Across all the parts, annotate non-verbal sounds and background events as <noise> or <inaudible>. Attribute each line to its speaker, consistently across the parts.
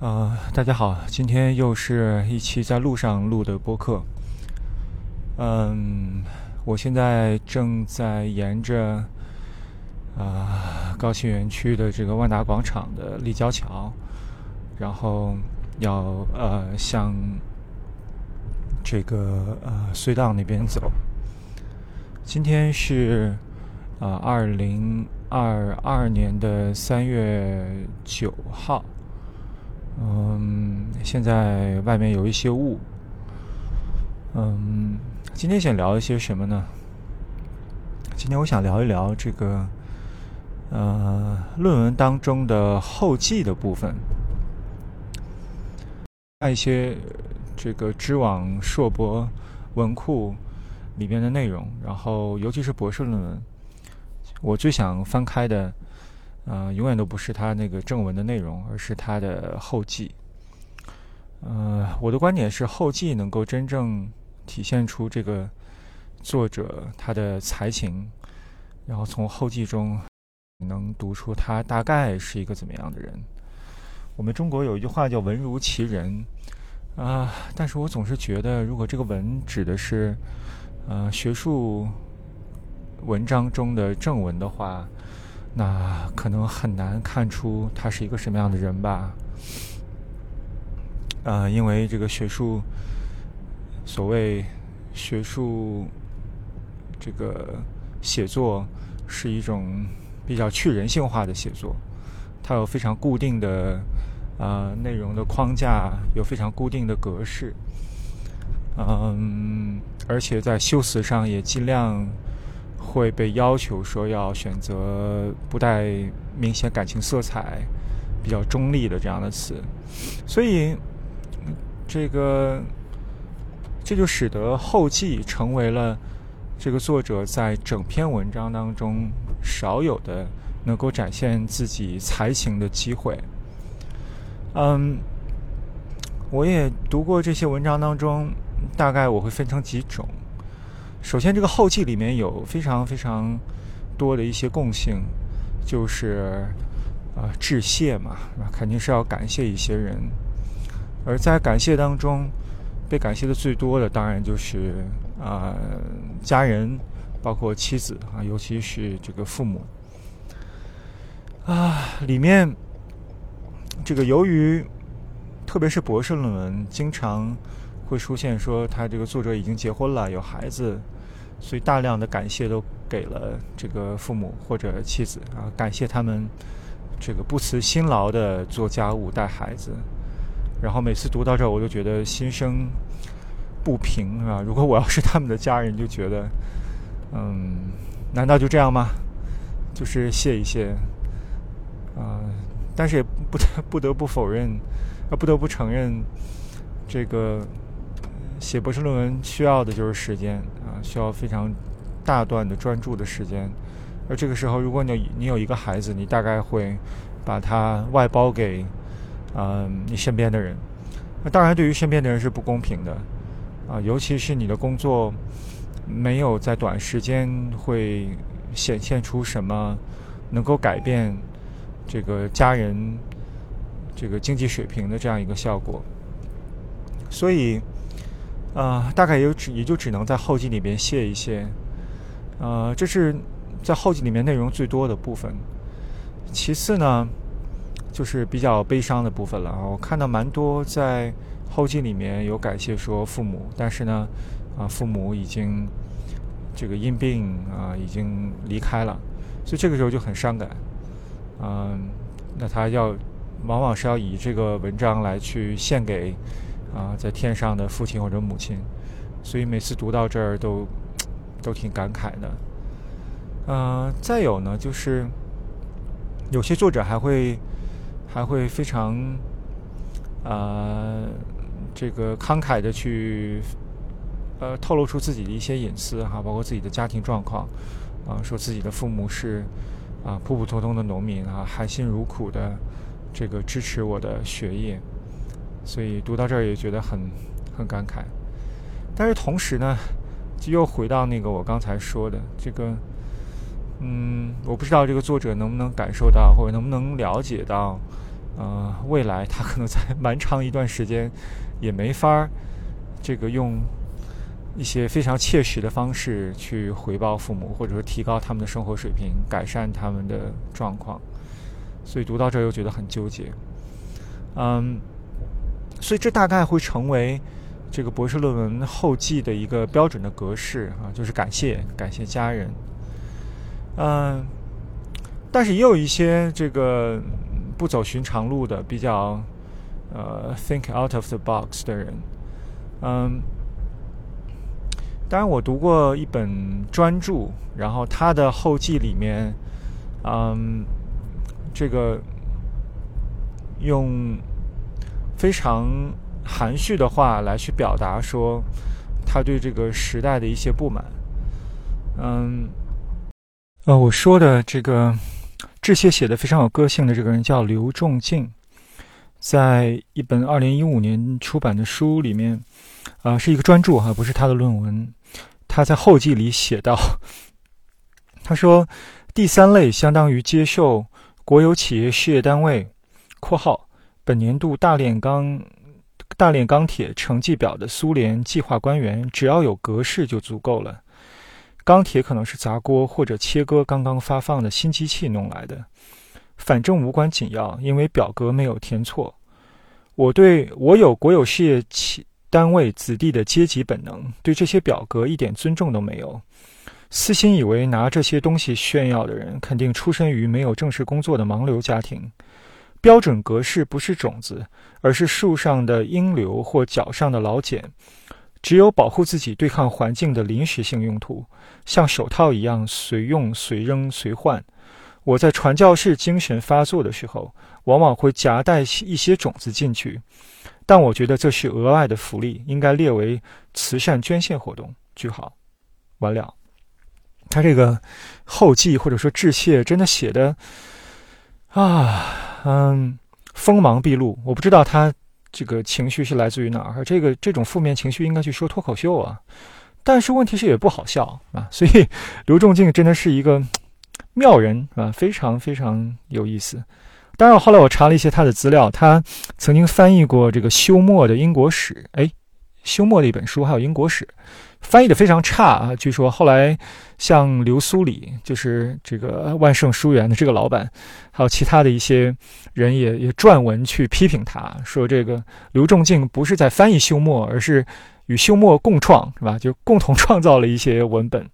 Speaker 1: 呃，大家好，今天又是一期在路上录的播客。嗯，我现在正在沿着啊高新园区的这个万达广场的立交桥，然后要呃向这个呃隧道那边走。今天是啊二零二二年的三月九号。嗯，现在外面有一些雾。嗯，今天想聊一些什么呢？今天我想聊一聊这个，呃，论文当中的后记的部分，看一些这个知网硕博文库里面的内容，然后尤其是博士论文，我最想翻开的。啊，永远都不是他那个正文的内容，而是他的后记。呃，我的观点是，后记能够真正体现出这个作者他的才情，然后从后记中能读出他大概是一个怎么样的人。我们中国有一句话叫“文如其人”，啊，但是我总是觉得，如果这个“文”指的是呃学术文章中的正文的话。那可能很难看出他是一个什么样的人吧，呃，因为这个学术，所谓学术这个写作是一种比较去人性化的写作，它有非常固定的啊内容的框架，有非常固定的格式，嗯，而且在修辞上也尽量。会被要求说要选择不带明显感情色彩、比较中立的这样的词，所以这个这就使得后记成为了这个作者在整篇文章当中少有的能够展现自己才情的机会。嗯，我也读过这些文章当中，大概我会分成几种。首先，这个后记里面有非常非常多的一些共性，就是啊致谢嘛，肯定是要感谢一些人。而在感谢当中，被感谢的最多的当然就是啊家人，包括妻子啊，尤其是这个父母啊。里面这个由于特别是博士论文，经常。会出现说他这个作者已经结婚了，有孩子，所以大量的感谢都给了这个父母或者妻子啊，感谢他们这个不辞辛劳的做家务带孩子。然后每次读到这儿，我就觉得心生不平啊！如果我要是他们的家人，就觉得，嗯，难道就这样吗？就是谢一谢啊，但是也不得不得不否认，啊，不得不承认这个。写博士论文需要的就是时间啊，需要非常大段的专注的时间。而这个时候，如果你你有一个孩子，你大概会把他外包给嗯你身边的人。那当然，对于身边的人是不公平的啊，尤其是你的工作没有在短时间会显现出什么能够改变这个家人这个经济水平的这样一个效果，所以。呃，大概也只也就只能在后记里边谢一谢，呃，这是在后记里面内容最多的部分。其次呢，就是比较悲伤的部分了。我看到蛮多在后记里面有感谢说父母，但是呢，啊，父母已经这个因病啊已经离开了，所以这个时候就很伤感。嗯，那他要往往是要以这个文章来去献给。啊，在天上的父亲或者母亲，所以每次读到这儿都 <tsk> 都挺感慨的。呃，再有呢，就是有些作者还会还会非常啊这个慷慨的去呃透露出自己的一些隐私哈，包括自己的家庭状况啊，说自己的父母是啊普普通通的农民啊，含辛茹苦的这个支持我的学业。所以读到这儿也觉得很很感慨，但是同时呢，就又回到那个我刚才说的这个，嗯，我不知道这个作者能不能感受到，或者能不能了解到，呃，未来他可能在蛮长一段时间也没法儿这个用一些非常切实的方式去回报父母，或者说提高他们的生活水平，改善他们的状况。所以读到这儿又觉得很纠结。嗯，所以这大概会成为这个博士论文后记的一个标准的格式啊，就是感谢感谢家人。嗯，但是也有一些这个不走寻常路的，比较呃 think out of the box 的人。嗯，当然我读过一本专著，然后他的后记里面，嗯，这个用非常含蓄的话来去表达说他对这个时代的一些不满。嗯。呃，我说的这个致谢写的非常有个性的这个人叫刘仲敬，在一本二零一五年出版的书里面，啊，是一个专著哈，不是他的论文。他在后记里写道，<laughs> 他说，第三类相当于接受国有企业事业单位（括号本年度大炼钢大炼钢铁成绩表的苏联计划官员），只要有格式就足够了。钢铁可能是砸锅或者切割刚刚发放的新机器弄来的，反正无关紧要，因为表格没有填错。我对我有国有事业企单位子弟的阶级本能，对这些表格一点尊重都没有。私心以为拿这些东西炫耀的人，肯定出身于没有正式工作的盲流家庭。标准格式不是种子，而是树上的鹰流或脚上的老茧。只有保护自己、对抗环境的临时性用途，像手套一样随用随扔随换。我在传教士精神发作的时候，往往会夹带一些种子进去，但我觉得这是额外的福利，应该列为慈善捐献活动。句号，完了。他这个后记或者说致谢，真的写的啊，嗯，锋芒毕露。我不知道他。这个情绪是来自于哪儿？这个这种负面情绪应该去说脱口秀啊，但是问题是也不好笑啊。所以 <laughs> 刘仲敬真的是一个妙人啊，非常非常有意思。当然，后来我查了一些他的资料，他曾经翻译过这个休谟的英国史，哎，休谟的一本书，还有英国史。翻译的非常差啊！据说后来像刘苏里，就是这个万盛书园的这个老板，还有其他的一些人也也撰文去批评他，说这个刘仲敬不是在翻译休谟，而是与休谟共创，是吧？就共同创造了一些文本。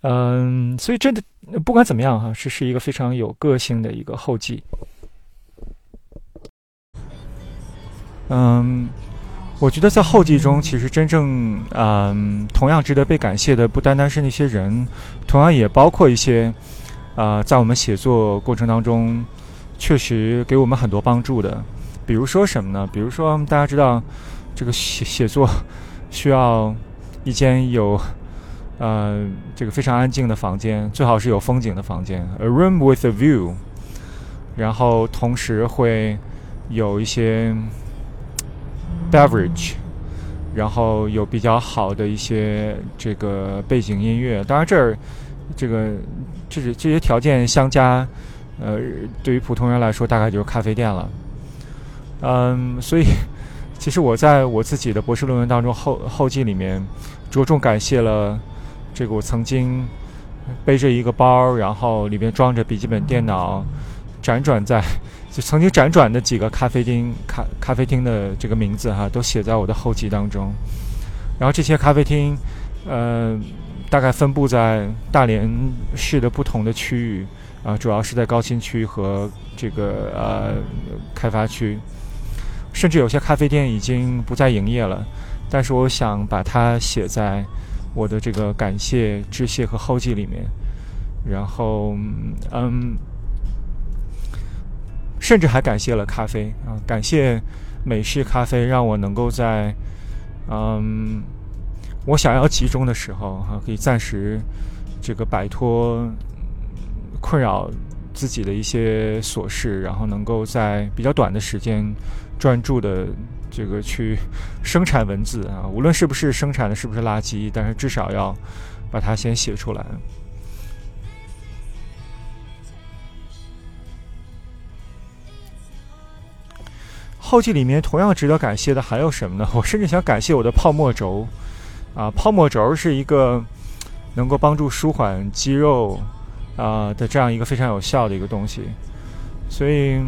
Speaker 1: 嗯，所以真的不管怎么样哈，这是一个非常有个性的一个后记。嗯。我觉得在后记中，其实真正嗯，同样值得被感谢的，不单单是那些人，同样也包括一些啊，在我们写作过程当中，确实给我们很多帮助的。比如说什么呢？比如说大家知道，这个写写作需要一间有呃这个非常安静的房间，最好是有风景的房间，a room with a view，然后同时会有一些。Beverage，然后有比较好的一些这个背景音乐。当然，这儿这个这是这些条件相加，呃，对于普通人来说，大概就是咖啡店了。嗯，所以 <laughs> 其实我在我自己的博士论文当中后后记里面，着重感谢了这个我曾经背着一个包，然后里面装着笔记本电脑，辗转在。就曾经辗转的几个咖啡厅，咖咖啡厅的这个名字哈，都写在我的后记当中。然后这些咖啡厅，呃，大概分布在大连市的不同的区域，啊，主要是在高新区和这个呃开发区，甚至有些咖啡店已经不再营业了。但是我想把它写在我的这个感谢、致谢和后记里面。然后，嗯。甚至还感谢了咖啡啊，感谢美式咖啡，让我能够在嗯我想要集中的时候哈，可以暂时这个摆脱困扰自己的一些琐事，然后能够在比较短的时间专注的这个去生产文字啊，无论是不是生产的是不是垃圾，但是至少要把它先写出来。后记里面同样值得感谢的还有什么呢？<laughs> 我甚至想感谢我的泡沫轴，啊，泡沫轴是一个能够帮助舒缓肌肉啊的这样一个非常有效的一个东西。所以，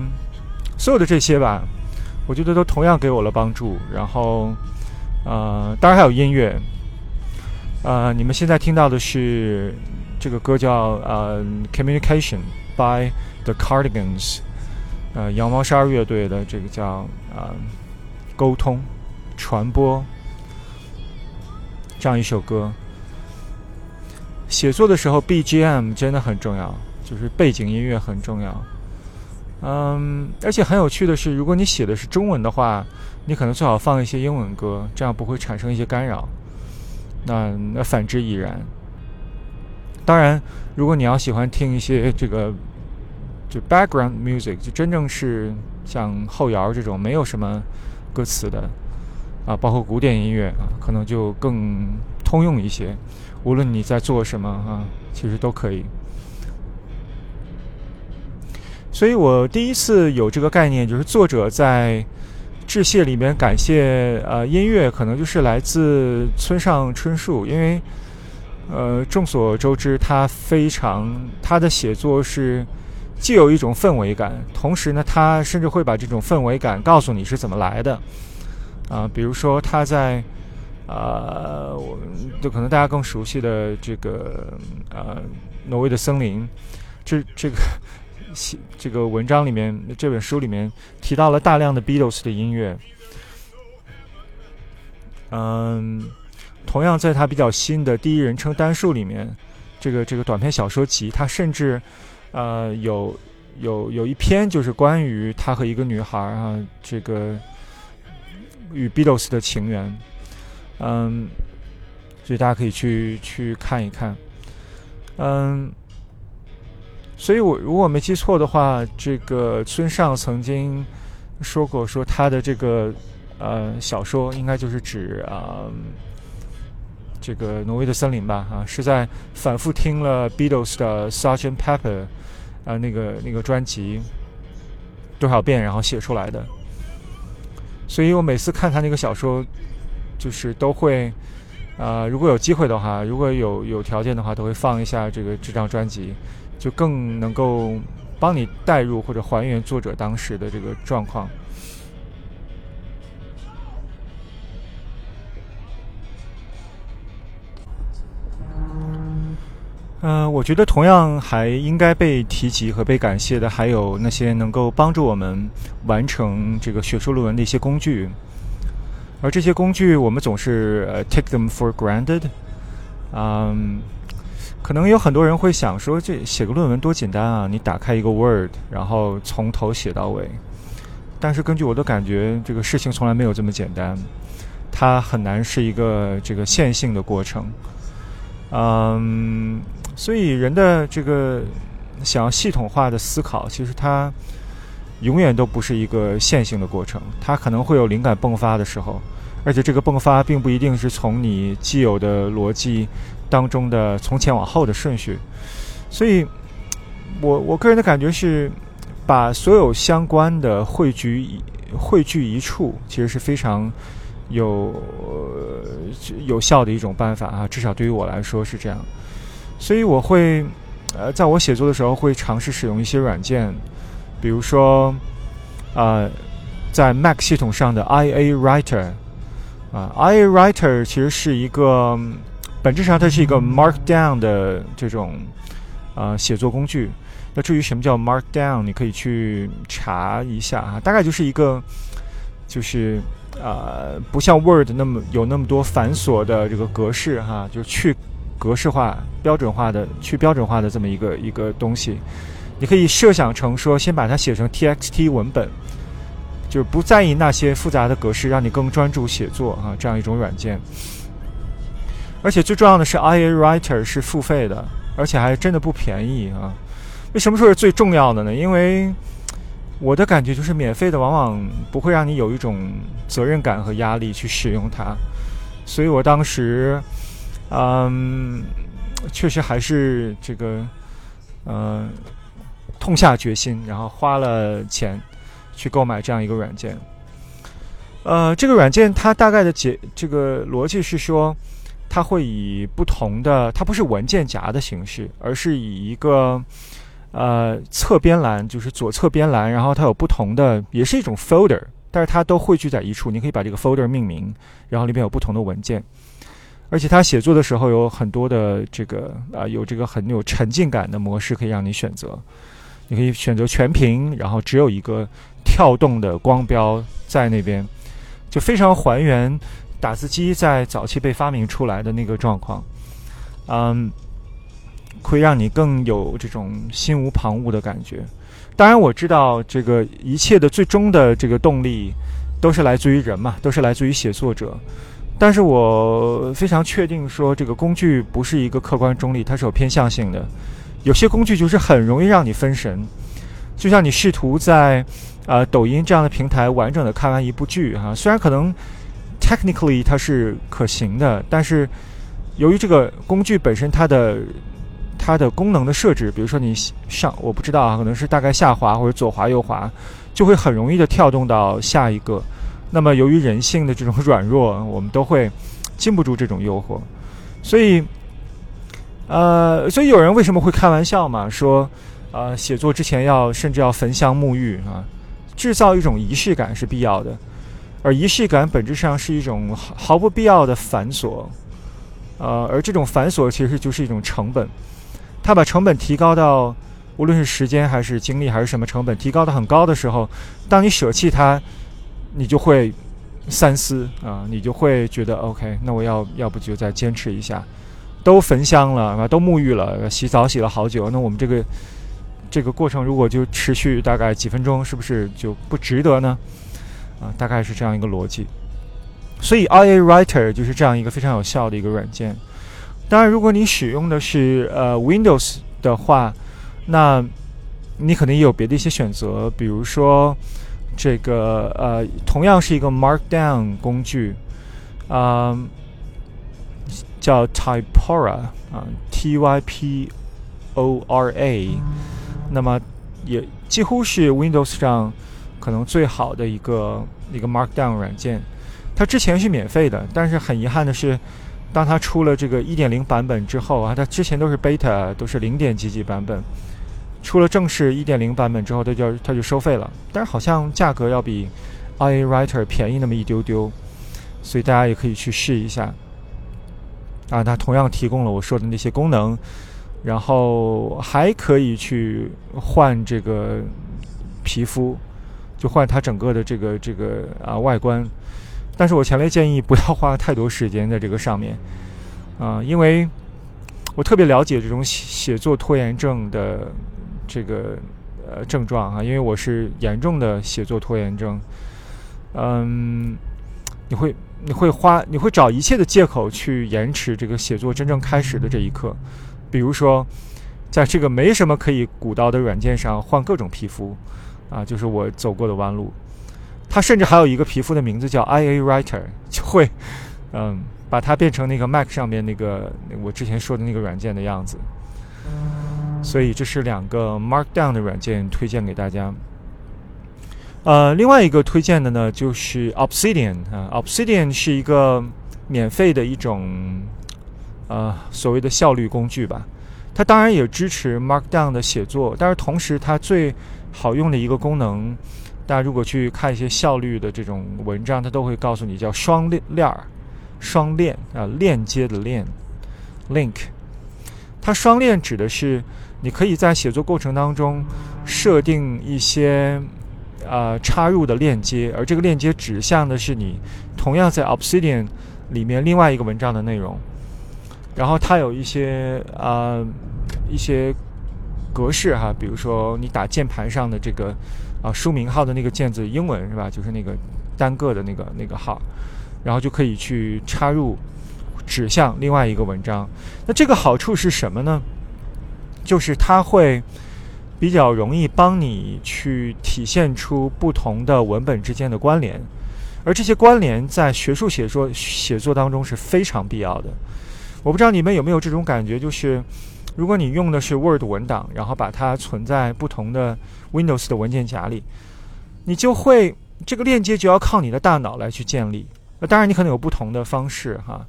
Speaker 1: 所有的这些吧，我觉得都同样给我了帮助。然后，呃，当然还有音乐，呃，你们现在听到的是这个歌叫呃《Communication》by The Cardigans。呃，羊毛衫乐队的这个叫啊，沟通、传播这样一首歌。写作的时候，BGM 真的很重要，就是背景音乐很重要。嗯，而且很有趣的是，如果你写的是中文的话，你可能最好放一些英文歌，这样不会产生一些干扰。那那反之亦然。当然，如果你要喜欢听一些这个。就 background music，就真正是像后摇这种没有什么歌词的啊，包括古典音乐啊，可能就更通用一些。无论你在做什么啊，其实都可以。所以我第一次有这个概念，就是作者在致谢里面感谢呃音乐，可能就是来自村上春树，因为呃众所周知，他非常他的写作是。既有一种氛围感，同时呢，他甚至会把这种氛围感告诉你是怎么来的，啊，比如说他在，呃，就可能大家更熟悉的这个呃，挪威的森林，这这个这个文章里面，这本书里面提到了大量的 Beatles 的音乐，嗯，同样在他比较新的第一人称单数里面，这个这个短篇小说集，他甚至。呃，有有有一篇就是关于他和一个女孩啊，这个与 Beatles 的情缘，嗯，所以大家可以去去看一看，嗯，所以我如果没记错的话，这个村上曾经说过，说他的这个呃小说应该就是指啊。这个挪威的森林吧，啊，是在反复听了 Beatles 的 Sgt. Pepper，啊，那个那个专辑多少遍，然后写出来的。所以我每次看他那个小说，就是都会，啊，如果有机会的话，如果有有条件的话，都会放一下这个这张专辑，就更能够帮你代入或者还原作者当时的这个状况。嗯，我觉得同样还应该被提及和被感谢的，还有那些能够帮助我们完成这个学术论文的一些工具。而这些工具，我们总是呃 take them for granted。嗯，可能有很多人会想说，这写个论文多简单啊，你打开一个 Word，然后从头写到尾。但是根据我的感觉，这个事情从来没有这么简单，它很难是一个这个线性的过程。嗯。所以，人的这个想要系统化的思考，其实它永远都不是一个线性的过程。它可能会有灵感迸发的时候，而且这个迸发并不一定是从你既有的逻辑当中的从前往后的顺序。所以，我我个人的感觉是，把所有相关的汇聚汇聚一处，其实是非常有有效的一种办法啊。至少对于我来说是这样。所以我会，呃，在我写作的时候会尝试使用一些软件，比如说，呃，在 Mac 系统上的 IA Writer，啊，IA Writer 其实是一个，本质上它是一个 Markdown 的这种，呃，写作工具。那至于什么叫 Markdown，你可以去查一下啊，大概就是一个，就是呃，不像 Word 那么有那么多繁琐的这个格式哈，就去。格式化、标准化的去标准化的这么一个一个东西，你可以设想成说，先把它写成 TXT 文本，就是不在意那些复杂的格式，让你更专注写作啊，这样一种软件。而且最重要的是，IA Writer 是付费的，而且还真的不便宜啊。为什么说是最重要的呢？因为我的感觉就是，免费的往往不会让你有一种责任感和压力去使用它，所以我当时。嗯，确实还是这个，呃，痛下决心，然后花了钱去购买这样一个软件。呃，这个软件它大概的解这个逻辑是说，它会以不同的，它不是文件夹的形式，而是以一个呃侧边栏，就是左侧边栏，然后它有不同的，也是一种 folder，但是它都汇聚在一处，你可以把这个 folder 命名，然后里面有不同的文件，而且他写作的时候有很多的这个啊，有这个很有沉浸感的模式可以让你选择，你可以选择全屏，然后只有一个跳动的光标在那边。就非常还原打字机在早期被发明出来的那个状况，嗯，会让你更有这种心无旁骛的感觉。当然，我知道这个一切的最终的这个动力都是来自于人嘛，都是来自于写作者。但是我非常确定说，这个工具不是一个客观中立，它是有偏向性的。有些工具就是很容易让你分神，就像你试图在。呃，抖音这样的平台完整的看完一部剧哈，虽然可能 technically 它是可行的，但是由于这个工具本身它的它的功能的设置，比如说你上我不知道啊，可能是大概下滑或者左滑右滑，就会很容易的跳动到下一个。那么由于人性的这种 <laughs> 软弱，我们都会禁不住这种诱惑，所以呃，所以有人为什么会开玩笑嘛，说呃写作之前要甚至要焚香沐浴啊。制造一种仪式感是必要的，而仪式感本质上是一种毫不必要的繁琐，呃，而这种繁琐其实就是一种成本。它把成本提高到，无论是时间还是精力还是什么成本，提高到很高的时候，当你舍弃它，你就会三思啊，你就会觉得 OK，那我要要不就再坚持一下，都焚香了啊，都沐浴了，洗澡洗了好久，那我们这个。这个过程如果就持续大概几分钟，是不是就不值得呢？啊，大概是这样一个逻辑。所以 i a Writer 就是这样一个非常有效的一个软件。当然，如果你使用的是呃 Windows 的话，那你可能也有别的一些选择，比如说这个呃，同样是一个 Markdown 工具，啊，叫 Typora 啊，T Y P O R A。那么，也几乎是 Windows 上可能最好的一个一个 Markdown 软件。它之前是免费的，但是很遗憾的是，当它出了这个1.0版本之后啊，它之前都是 Beta，都是零点几几版本。出了正式1.0版本之后，它就它就收费了，但是好像价格要比 iWriter 便宜那么一丢丢，所以大家也可以去试一下。啊，它同样提供了我说的那些功能。然后还可以去换这个皮肤，就换它整个的这个这个啊外观。但是我强烈建议不要花太多时间在这个上面，啊，因为我特别了解这种写作拖延症的这个呃症状啊，因为我是严重的写作拖延症。嗯，你会你会花你会找一切的借口去延迟这个写作真正开始的这一刻。比如说，在这个没什么可以鼓捣的软件上换各种皮肤，啊，就是我走过的弯路。它甚至还有一个皮肤的名字叫 IA Writer，就会，嗯，把它变成那个 Mac 上面那个我之前说的那个软件的样子。所以这是两个 Markdown 的软件推荐给大家。呃，另外一个推荐的呢就是 Obsidian 啊，Obsidian 是一个免费的一种。呃，所谓的效率工具吧，它当然也支持 Markdown 的写作，但是同时它最好用的一个功能，大家如果去看一些效率的这种文章，它都会告诉你叫双链链儿，双链啊，链接的链，link。它双链指的是你可以在写作过程当中设定一些呃插入的链接，而这个链接指向的是你同样在 Obsidian 里面另外一个文章的内容。然后它有一些啊一些格式哈，比如说你打键盘上的这个啊书名号的那个键字英文是吧？就是那个单个的那个那个号，然后就可以去插入指向另外一个文章。那这个好处是什么呢？就是它会比较容易帮你去体现出不同的文本之间的关联，而这些关联在学术写作写作当中是非常必要的。我不知道你们有没有这种感觉，就是如果你用的是 Word 文档，然后把它存在不同的 Windows 的文件夹里，你就会这个链接就要靠你的大脑来去建立。那当然，你可能有不同的方式哈，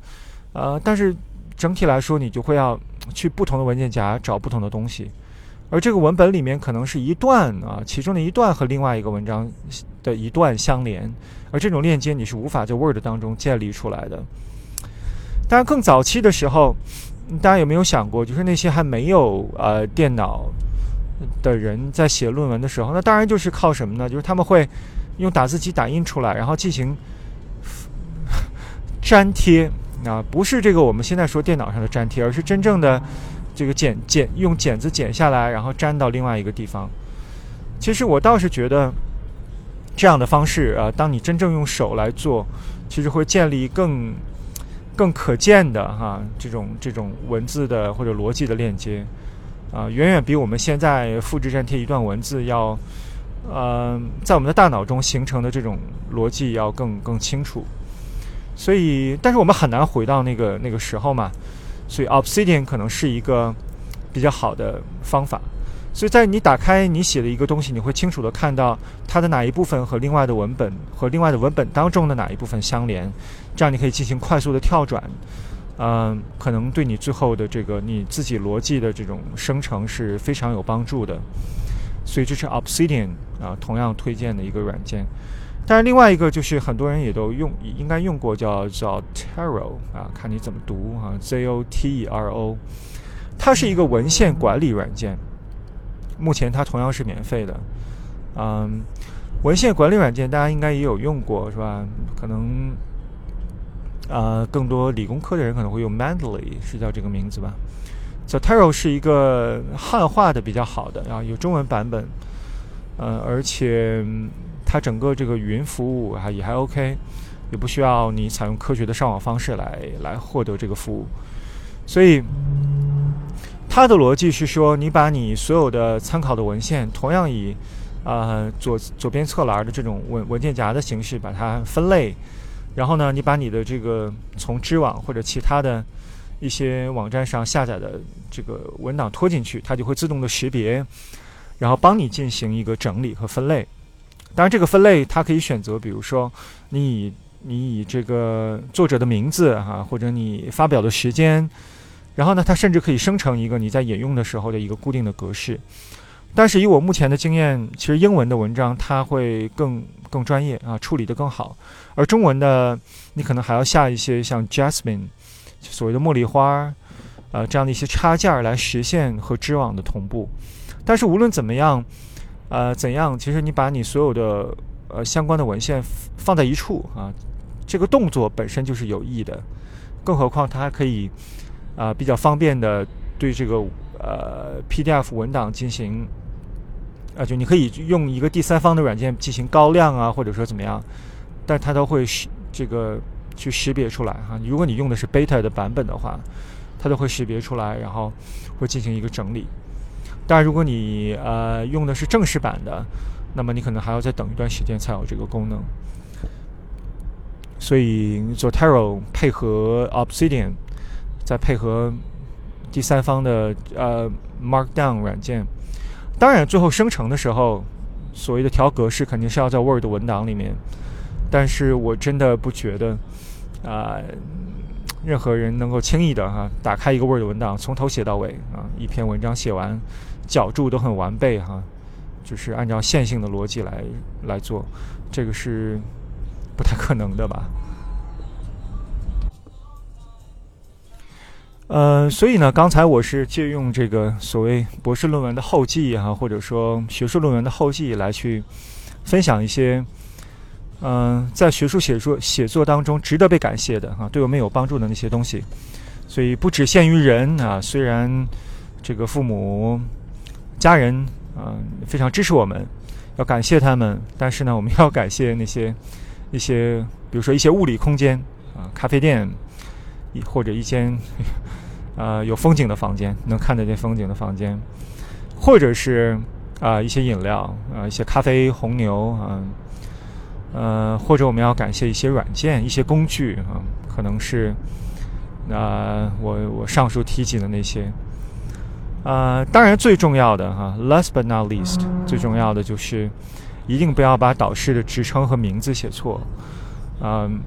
Speaker 1: 呃，但是整体来说，你就会要去不同的文件夹找不同的东西，而这个文本里面可能是一段啊，其中的一段和另外一个文章的一段相连，而这种链接你是无法在 Word 当中建立出来的。当然，更早期的时候，大家有没有想过，就是那些还没有呃电脑的人在写论文的时候，那当然就是靠什么呢？就是他们会用打字机打印出来，然后进行。<laughs> 粘贴啊，不是这个我们现在说电脑上的粘贴，而是真正的这个剪剪用剪子剪下来，然后粘到另外一个地方。其实我倒是觉得这样的方式啊，当你真正用手来做，其实会建立更更可见的哈这种这种文字的或者逻辑的链接啊，远远比我们现在复制粘贴一段文字要呃在我们的大脑中形成的这种逻辑要更更清楚。所以，但是我们很难回到那个那个时候嘛，所以 Obsidian 可能是一个比较好的方法。所以在你打开你写的一个东西，你会清楚的看到它的哪一部分和另外的文本和另外的文本当中的哪一部分相连，这样你可以进行快速的跳转，嗯，可能对你最后的这个你自己逻辑的这种生成是非常有帮助的。所以这是 Obsidian 啊，同样推荐的一个软件。但是另外一个就是很多人也都用，应该用过叫叫 Zotero 啊，看你怎么读啊，Z O T E R O，它是一个文献管理软件，目前它同样是免费的。嗯，文献管理软件大家应该也有用过是吧？可能啊，更多理工科的人可能会用 Mendeley 是叫这个名字吧。Zotero 是一个汉化的比较好的啊，有中文版本，嗯，而且。它整个这个云服务还也还 OK，也不需要你采用科学的上网方式来来获得这个服务，所以它的逻辑是说，你把你所有的参考的文献，同样以呃左左边侧栏的这种文文件夹的形式把它分类，然后呢，你把你的这个从知网或者其他的一些网站上下载的这个文档拖进去，它就会自动的识别，然后帮你进行一个整理和分类。当然，这个分类它可以选择，比如说，你以你以这个作者的名字哈，或者你发表的时间，然后呢，它甚至可以生成一个你在引用的时候的一个固定的格式。但是以我目前的经验，其实英文的文章它会更更专业啊，处理得更好，而中文的你可能还要下一些像 Jasmine 所谓的茉莉花，呃这样的一些插件来实现和知网的同步。但是无论怎么样。呃，怎样？其实你把你所有的呃相关的文献放在一处啊，这个动作本身就是有益的，更何况它还可以啊比较方便的对这个呃 PDF 文档进行啊，就你可以用一个第三方的软件进行高亮啊，或者说怎么样，但它都会识这个去识别出来哈。如果你用的是 Beta 的版本的话，它都会识别出来，然后会进行一个整理。当然，如果你呃用的是正式版的，那么你可能还要再等一段时间才有这个功能。所以，Zotero 配合 Obsidian，再配合第三方的呃 Markdown 软件，当然最后生成的时候，所谓的调格式肯定是要在 Word 文档里面。但是我真的不觉得啊，任何人能够轻易的哈打开一个 Word 文档，从头写到尾啊，一篇文章写完。脚注都很完备哈，就是按照线性的逻辑来来做，这个是不太可能的吧？呃，所以呢，刚才我是借用这个所谓博士论文的后记哈，或者说学术论文的后记来去分享一些，嗯，在学术写作写作当中值得被感谢的哈，对我们有帮助的那些东西。所以不只限于人啊，虽然这个父母。家人啊，非常支持我们，要感谢他们。但是呢，我们要感谢那些一些，比如说一些物理空间啊，咖啡店，或者一间啊 <laughs> 有风景的房间，能看得见风景的房间，或者是啊一些饮料啊，一些咖啡、红牛啊，呃，或者我们要感谢一些软件、一些工具啊，可能是啊我我上述提及的那些。呃，当然最重要的哈，last but not least，最重要的就是一定不要把导师的职称和名字写错，嗯，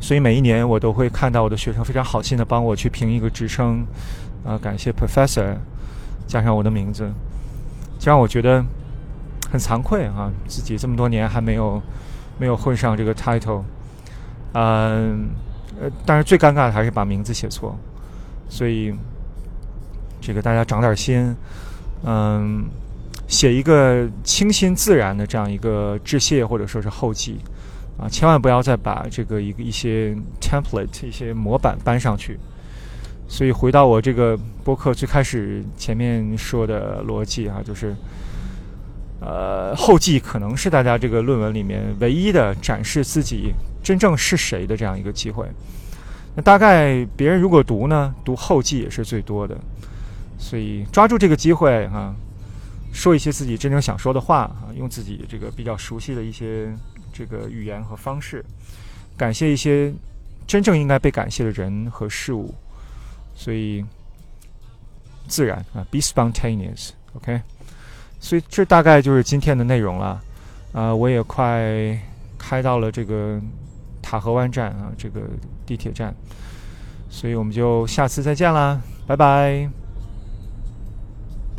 Speaker 1: 所以每一年我都会看到我的学生非常好心的帮我去评一个职称，啊，感谢 Professor，加上我的名字，这让我觉得很惭愧啊，自己这么多年还没有没有混上这个 title，嗯，呃，但是最尴尬的还是把名字写错，所以这个大家长点心，嗯。写一个清新自然的这样一个致谢或者说是后记，啊，千万不要再把这个一个一些 template 一些模板搬上去。所以回到我这个播客最开始前面说的逻辑啊，就是，呃，后记可能是大家这个论文里面唯一的展示自己真正是谁的这样一个机会。那大概别人如果读呢，读后记也是最多的。所以抓住这个机会啊。说一些自己真正想说的话啊，用自己这个比较熟悉的一些这个语言和方式，感谢一些真正应该被感谢的人和事物，所以自然啊，be spontaneous，OK，所以这大概就是今天的内容了啊，我也快开到了这个塔河湾站啊，这个地铁站，所以我们就下次再见啦，拜拜。